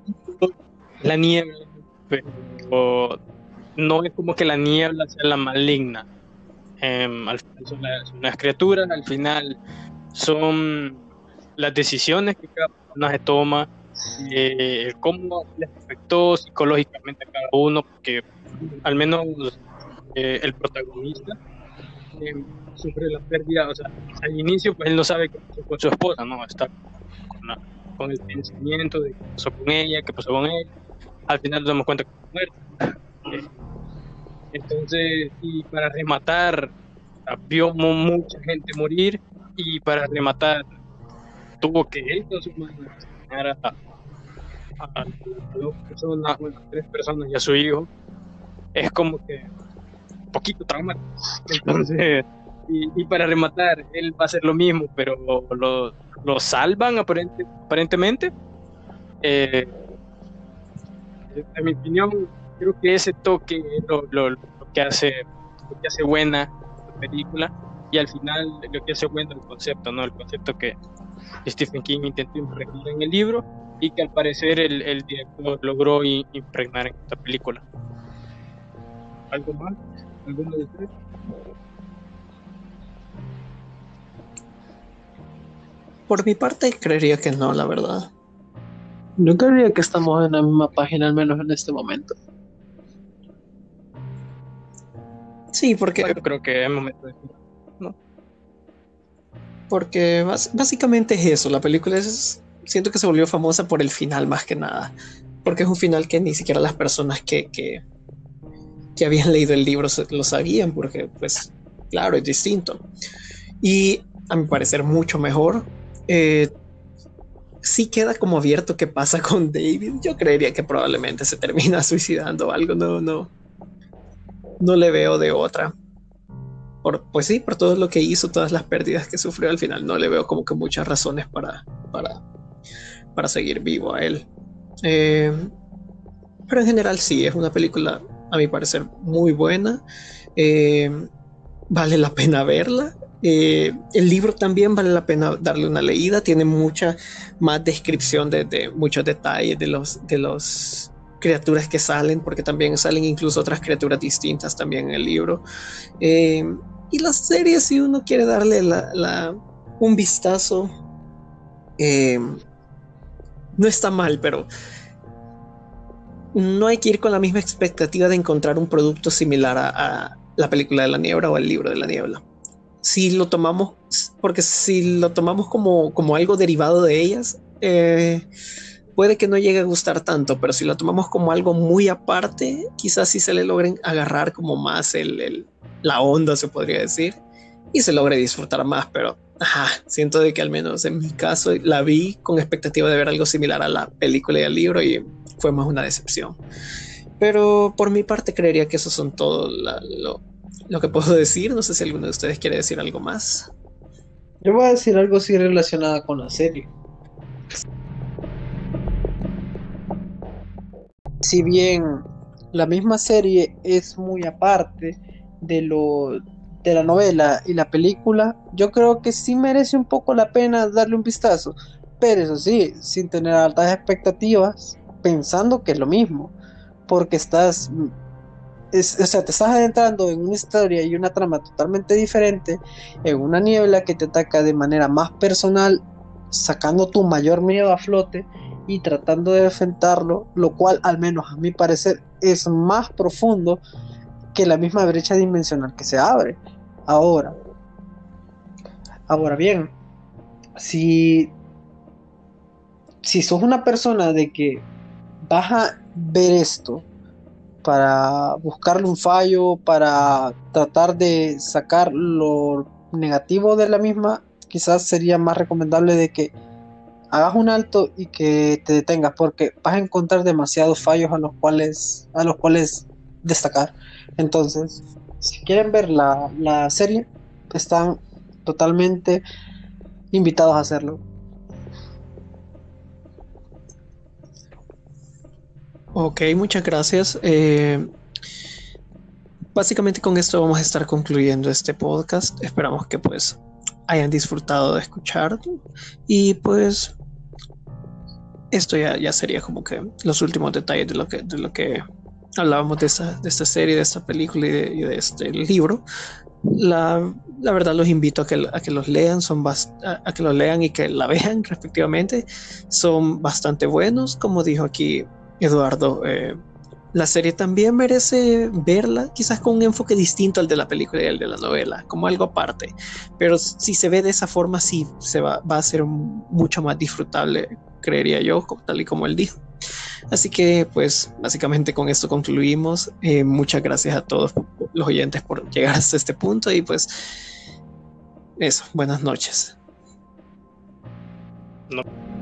la niebla, pero no es como que la niebla sea la maligna. Em, al final son las, criaturas, al final son las decisiones que cada personaje toma, eh, cómo les afectó psicológicamente a cada uno, porque al menos eh, el protagonista eh, sufre la pérdida, o sea, al inicio pues él no sabe qué pasó con su esposa, ¿no? Está con, el pensamiento de qué pasó con ella, qué pasó con él, al final nos damos cuenta que está muerta. Entonces, y para rematar, vio mucha gente morir y para rematar tuvo que él con su mano a, a, dos personas, tres personas y a su hijo. Es como que poquito traumático. Entonces, y, para rematar, él va a hacer lo mismo, pero lo, lo salvan aparentemente. Eh, en mi opinión, creo que ese toque es lo, lo, que hace, lo que hace buena la película y al final lo que hace bueno el concepto, ¿no? El concepto que Stephen King intentó impregnar en el libro y que al parecer el, el director logró impregnar en esta película. ¿Algo más? ¿Alguno de ustedes? Por mi parte, creería que no, la verdad. Yo creería que estamos en la misma página, al menos en este momento. Sí, porque. Yo creo que es momento de. ¿no? Porque básicamente es eso. La película es. Siento que se volvió famosa por el final más que nada. Porque es un final que ni siquiera las personas que, que, que habían leído el libro lo sabían, porque, pues, claro, es distinto. Y a mi parecer, mucho mejor eh, sí queda como abierto qué pasa con David. Yo creería que probablemente se termina suicidando o algo. No, no. No le veo de otra. Por, pues sí, por todo lo que hizo, todas las pérdidas que sufrió al final, no le veo como que muchas razones para, para, para seguir vivo a él. Eh, pero en general sí, es una película, a mi parecer, muy buena. Eh, vale la pena verla. Eh, el libro también vale la pena darle una leída, tiene mucha más descripción de, muchos detalles de los, de los criaturas que salen, porque también salen incluso otras criaturas distintas también en el libro. Eh, y la serie, si uno quiere darle un vistazo, no está mal, pero no hay que ir con la misma expectativa de encontrar un producto similar a la película de la niebla o el libro de la niebla. Si lo tomamos, porque si lo tomamos como, como algo derivado de ellas, eh, puede que no llegue a gustar tanto, pero si lo tomamos como algo muy aparte, quizás sí se le logren agarrar como más el, la onda, se podría decir, y se logre disfrutar más, pero siento de que al menos en mi caso la vi con expectativa de ver algo similar a la película y al libro y fue más una decepción. Pero por mi parte creería que esos son todo lo, lo que puedo decir. No sé si alguno de ustedes quiere decir algo más. Yo voy a decir algo así relacionado con la serie. Si bien la misma serie es muy aparte de lo de la novela y la película, yo creo que sí merece un poco la pena darle un vistazo, pero eso sí, sin tener altas expectativas, pensando que es lo mismo, porque estás o sea, te estás adentrando en una historia y una trama totalmente diferente, en una niebla que te ataca de manera más personal, sacando tu mayor miedo a flote y tratando de enfrentarlo, lo cual al menos a mi parecer es más profundo que la misma brecha dimensional que se abre. Ahora, ahora bien, si, si sos una persona de que vas a ver esto para buscarle un fallo, para tratar de sacar lo negativo de la misma, quizás sería más recomendable de que hagas un alto y que te detengas, porque vas a encontrar demasiados fallos a los cuales, a los cuales destacar. Entonces, si quieren ver la, la serie, están totalmente invitados a hacerlo. Ok, muchas gracias. Eh, básicamente con esto vamos a estar concluyendo este podcast. Esperamos que pues hayan disfrutado de escuchar y pues esto ya, ya sería como que los últimos detalles de lo que, de lo que hablábamos de esta, de esta serie, de esta película y de, este libro. La, la, verdad los invito a que, a que los lean, son a, que los lean y que la vean respectivamente. Son bastante buenos, como dijo aquí Eduardo, eh, la serie también merece verla, quizás con un enfoque distinto al de la película y al de la novela, como algo aparte. Pero si se ve de esa forma, sí se va, a ser mucho más disfrutable, creería yo, tal y como él dijo. Así que, pues, básicamente con esto concluimos. Eh, muchas gracias a todos los oyentes por llegar hasta este punto y pues, eso, buenas noches. No.